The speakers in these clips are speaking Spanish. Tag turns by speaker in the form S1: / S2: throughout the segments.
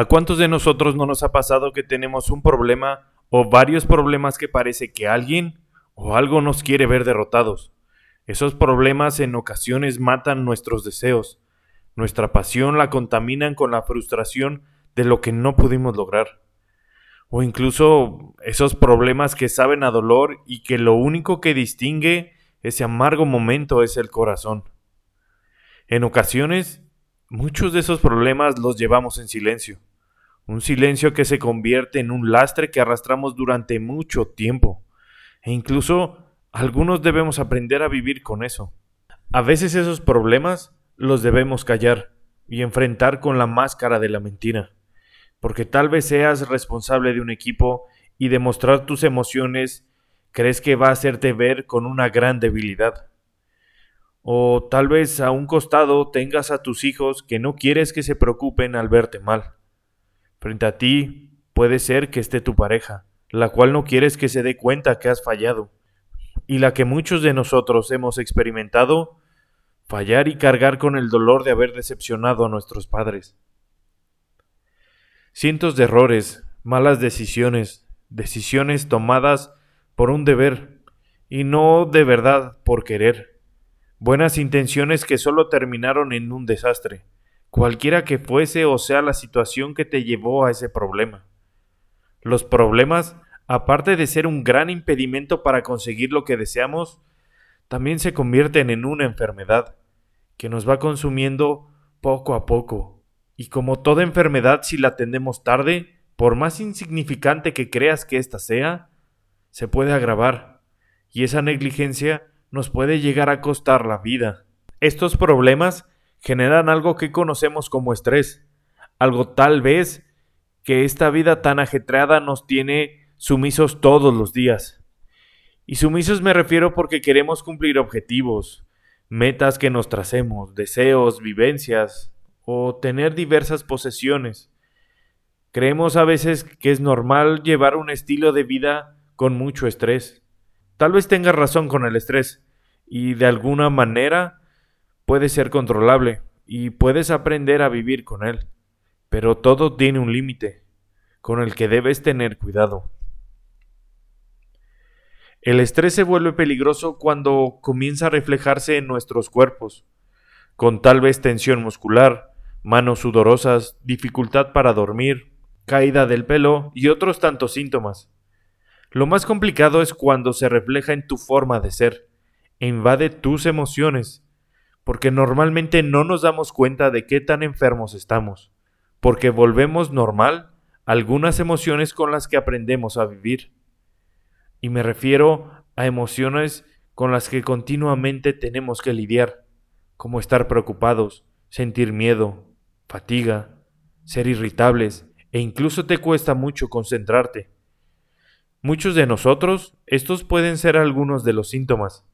S1: ¿A cuántos de nosotros no nos ha pasado que tenemos un problema o varios problemas que parece que alguien o algo nos quiere ver derrotados? Esos problemas en ocasiones matan nuestros deseos. Nuestra pasión la contaminan con la frustración de lo que no pudimos lograr. O incluso esos problemas que saben a dolor y que lo único que distingue ese amargo momento es el corazón. En ocasiones, muchos de esos problemas los llevamos en silencio. Un silencio que se convierte en un lastre que arrastramos durante mucho tiempo. E incluso algunos debemos aprender a vivir con eso. A veces esos problemas los debemos callar y enfrentar con la máscara de la mentira, porque tal vez seas responsable de un equipo y demostrar tus emociones crees que va a hacerte ver con una gran debilidad. O tal vez a un costado tengas a tus hijos que no quieres que se preocupen al verte mal. Frente a ti puede ser que esté tu pareja, la cual no quieres que se dé cuenta que has fallado y la que muchos de nosotros hemos experimentado, fallar y cargar con el dolor de haber decepcionado a nuestros padres. Cientos de errores, malas decisiones, decisiones tomadas por un deber y no de verdad por querer. Buenas intenciones que solo terminaron en un desastre, cualquiera que fuese o sea la situación que te llevó a ese problema. Los problemas aparte de ser un gran impedimento para conseguir lo que deseamos, también se convierten en una enfermedad que nos va consumiendo poco a poco. Y como toda enfermedad, si la atendemos tarde, por más insignificante que creas que ésta sea, se puede agravar, y esa negligencia nos puede llegar a costar la vida. Estos problemas generan algo que conocemos como estrés, algo tal vez que esta vida tan ajetreada nos tiene sumisos todos los días. Y sumisos me refiero porque queremos cumplir objetivos, metas que nos tracemos, deseos, vivencias o tener diversas posesiones. Creemos a veces que es normal llevar un estilo de vida con mucho estrés. Tal vez tengas razón con el estrés y de alguna manera puede ser controlable y puedes aprender a vivir con él. Pero todo tiene un límite con el que debes tener cuidado. El estrés se vuelve peligroso cuando comienza a reflejarse en nuestros cuerpos, con tal vez tensión muscular, manos sudorosas, dificultad para dormir, caída del pelo y otros tantos síntomas. Lo más complicado es cuando se refleja en tu forma de ser, e invade tus emociones, porque normalmente no nos damos cuenta de qué tan enfermos estamos, porque volvemos normal algunas emociones con las que aprendemos a vivir. Y me refiero a emociones con las que continuamente tenemos que lidiar, como estar preocupados, sentir miedo, fatiga, ser irritables e incluso te cuesta mucho concentrarte. Muchos de nosotros, estos pueden ser algunos de los síntomas,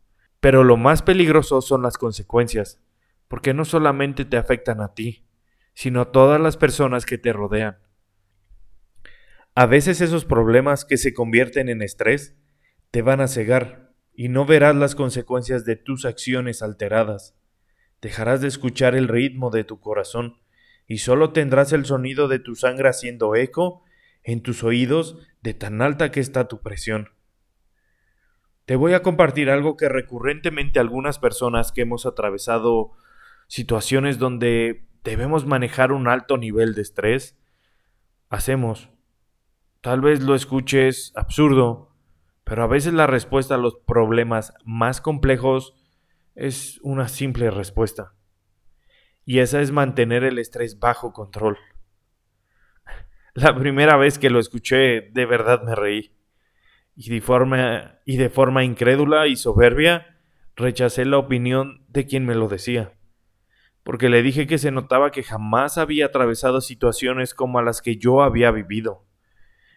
S1: pero lo más peligroso son las consecuencias, porque no solamente te afectan a ti, sino a todas las personas que te rodean. A veces esos problemas que se convierten en estrés te van a cegar y no verás las consecuencias de tus acciones alteradas. Dejarás de escuchar el ritmo de tu corazón y solo tendrás el sonido de tu sangre haciendo eco en tus oídos de tan alta que está tu presión. Te voy a compartir algo que recurrentemente algunas personas que hemos atravesado situaciones donde debemos manejar un alto nivel de estrés, hacemos. Tal vez lo escuches absurdo, pero a veces la respuesta a los problemas más complejos es una simple respuesta. Y esa es mantener el estrés bajo control. La primera vez que lo escuché, de verdad me reí. Y de forma, y de forma incrédula y soberbia, rechacé la opinión de quien me lo decía. Porque le dije que se notaba que jamás había atravesado situaciones como las que yo había vivido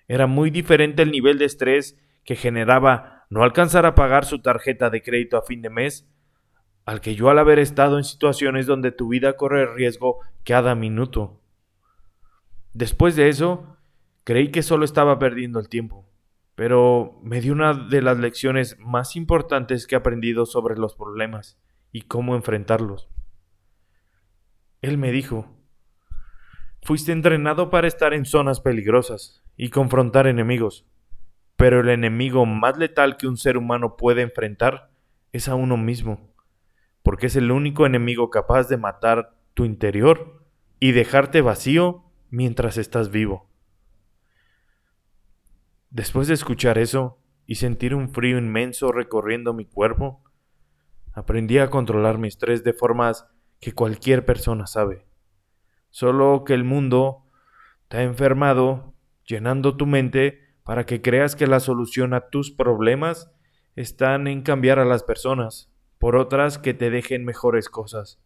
S1: era muy diferente el nivel de estrés que generaba no alcanzar a pagar su tarjeta de crédito a fin de mes, al que yo al haber estado en situaciones donde tu vida corre riesgo cada minuto. Después de eso, creí que solo estaba perdiendo el tiempo, pero me dio una de las lecciones más importantes que he aprendido sobre los problemas y cómo enfrentarlos. Él me dijo, Fuiste entrenado para estar en zonas peligrosas y confrontar enemigos. Pero el enemigo más letal que un ser humano puede enfrentar es a uno mismo, porque es el único enemigo capaz de matar tu interior y dejarte vacío mientras estás vivo. Después de escuchar eso y sentir un frío inmenso recorriendo mi cuerpo, aprendí a controlar mi estrés de formas que cualquier persona sabe. Solo que el mundo te ha enfermado, llenando tu mente para que creas que la solución a tus problemas están en cambiar a las personas por otras que te dejen mejores cosas.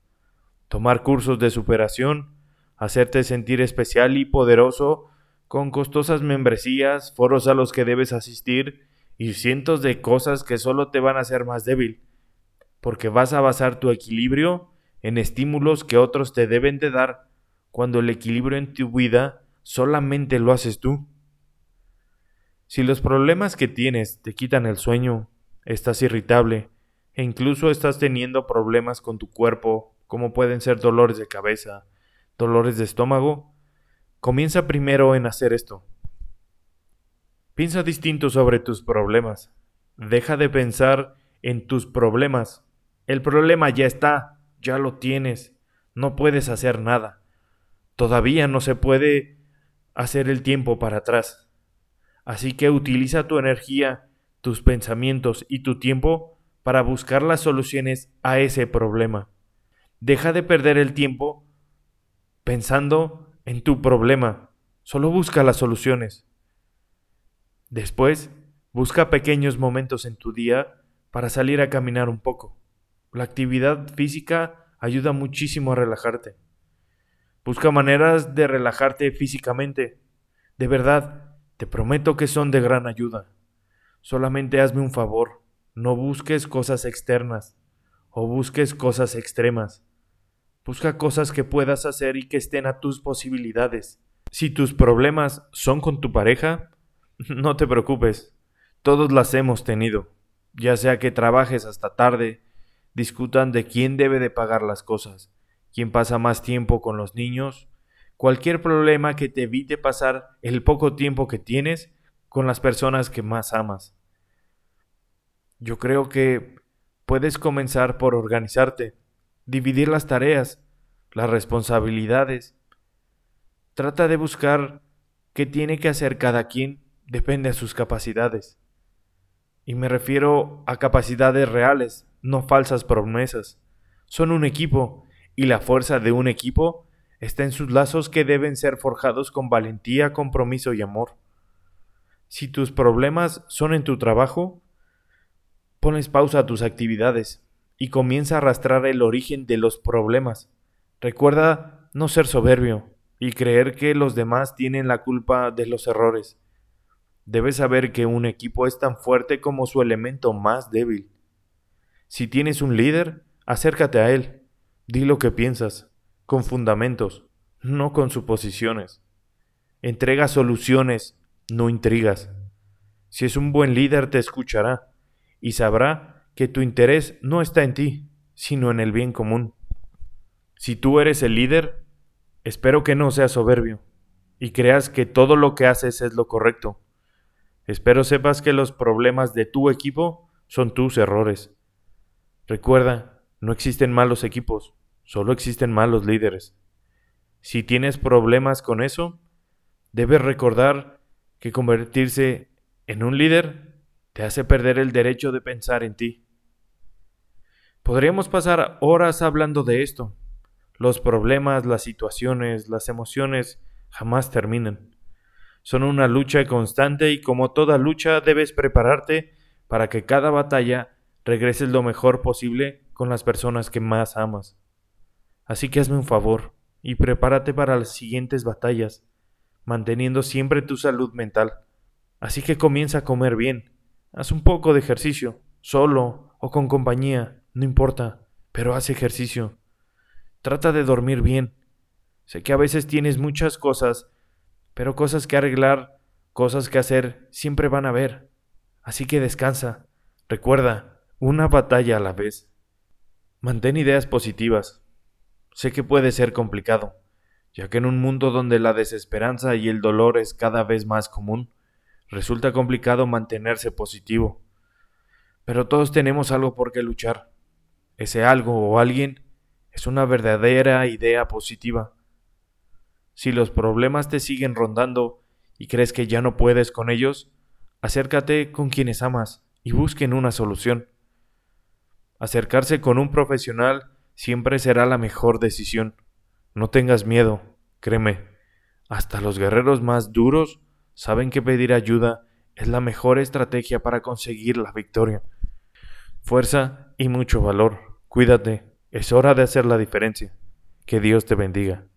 S1: Tomar cursos de superación, hacerte sentir especial y poderoso con costosas membresías, foros a los que debes asistir y cientos de cosas que solo te van a hacer más débil, porque vas a basar tu equilibrio en estímulos que otros te deben de dar, cuando el equilibrio en tu vida solamente lo haces tú. Si los problemas que tienes te quitan el sueño, estás irritable e incluso estás teniendo problemas con tu cuerpo, como pueden ser dolores de cabeza, dolores de estómago, Comienza primero en hacer esto. Piensa distinto sobre tus problemas. Deja de pensar en tus problemas. El problema ya está, ya lo tienes. No puedes hacer nada. Todavía no se puede hacer el tiempo para atrás. Así que utiliza tu energía, tus pensamientos y tu tiempo para buscar las soluciones a ese problema. Deja de perder el tiempo pensando en tu problema, solo busca las soluciones. Después, busca pequeños momentos en tu día para salir a caminar un poco. La actividad física ayuda muchísimo a relajarte. Busca maneras de relajarte físicamente. De verdad, te prometo que son de gran ayuda. Solamente hazme un favor, no busques cosas externas o busques cosas extremas. Busca cosas que puedas hacer y que estén a tus posibilidades. Si tus problemas son con tu pareja, no te preocupes. Todos las hemos tenido. Ya sea que trabajes hasta tarde, discutan de quién debe de pagar las cosas, quién pasa más tiempo con los niños, cualquier problema que te evite pasar el poco tiempo que tienes con las personas que más amas. Yo creo que puedes comenzar por organizarte dividir las tareas, las responsabilidades. Trata de buscar qué tiene que hacer cada quien, depende de sus capacidades. Y me refiero a capacidades reales, no falsas promesas. Son un equipo, y la fuerza de un equipo está en sus lazos que deben ser forjados con valentía, compromiso y amor. Si tus problemas son en tu trabajo, pones pausa a tus actividades, y comienza a arrastrar el origen de los problemas. Recuerda no ser soberbio y creer que los demás tienen la culpa de los errores. Debes saber que un equipo es tan fuerte como su elemento más débil. Si tienes un líder, acércate a él. Di lo que piensas, con fundamentos, no con suposiciones. Entrega soluciones, no intrigas. Si es un buen líder, te escuchará y sabrá que tu interés no está en ti, sino en el bien común. Si tú eres el líder, espero que no seas soberbio y creas que todo lo que haces es lo correcto. Espero sepas que los problemas de tu equipo son tus errores. Recuerda, no existen malos equipos, solo existen malos líderes. Si tienes problemas con eso, debes recordar que convertirse en un líder te hace perder el derecho de pensar en ti. Podríamos pasar horas hablando de esto. Los problemas, las situaciones, las emociones jamás terminan. Son una lucha constante y como toda lucha debes prepararte para que cada batalla regreses lo mejor posible con las personas que más amas. Así que hazme un favor y prepárate para las siguientes batallas, manteniendo siempre tu salud mental. Así que comienza a comer bien. Haz un poco de ejercicio, solo o con compañía no importa, pero haz ejercicio. Trata de dormir bien. Sé que a veces tienes muchas cosas, pero cosas que arreglar, cosas que hacer, siempre van a haber. Así que descansa. Recuerda, una batalla a la vez. Mantén ideas positivas. Sé que puede ser complicado. ya que en un mundo donde la desesperanza y el dolor es cada vez más común, resulta complicado mantenerse positivo. Pero todos tenemos algo por qué luchar. Ese algo o alguien es una verdadera idea positiva. Si los problemas te siguen rondando y crees que ya no puedes con ellos, acércate con quienes amas y busquen una solución. Acercarse con un profesional siempre será la mejor decisión. No tengas miedo, créeme. Hasta los guerreros más duros saben que pedir ayuda es la mejor estrategia para conseguir la victoria. Fuerza y mucho valor. Cuídate. Es hora de hacer la diferencia. Que Dios te bendiga.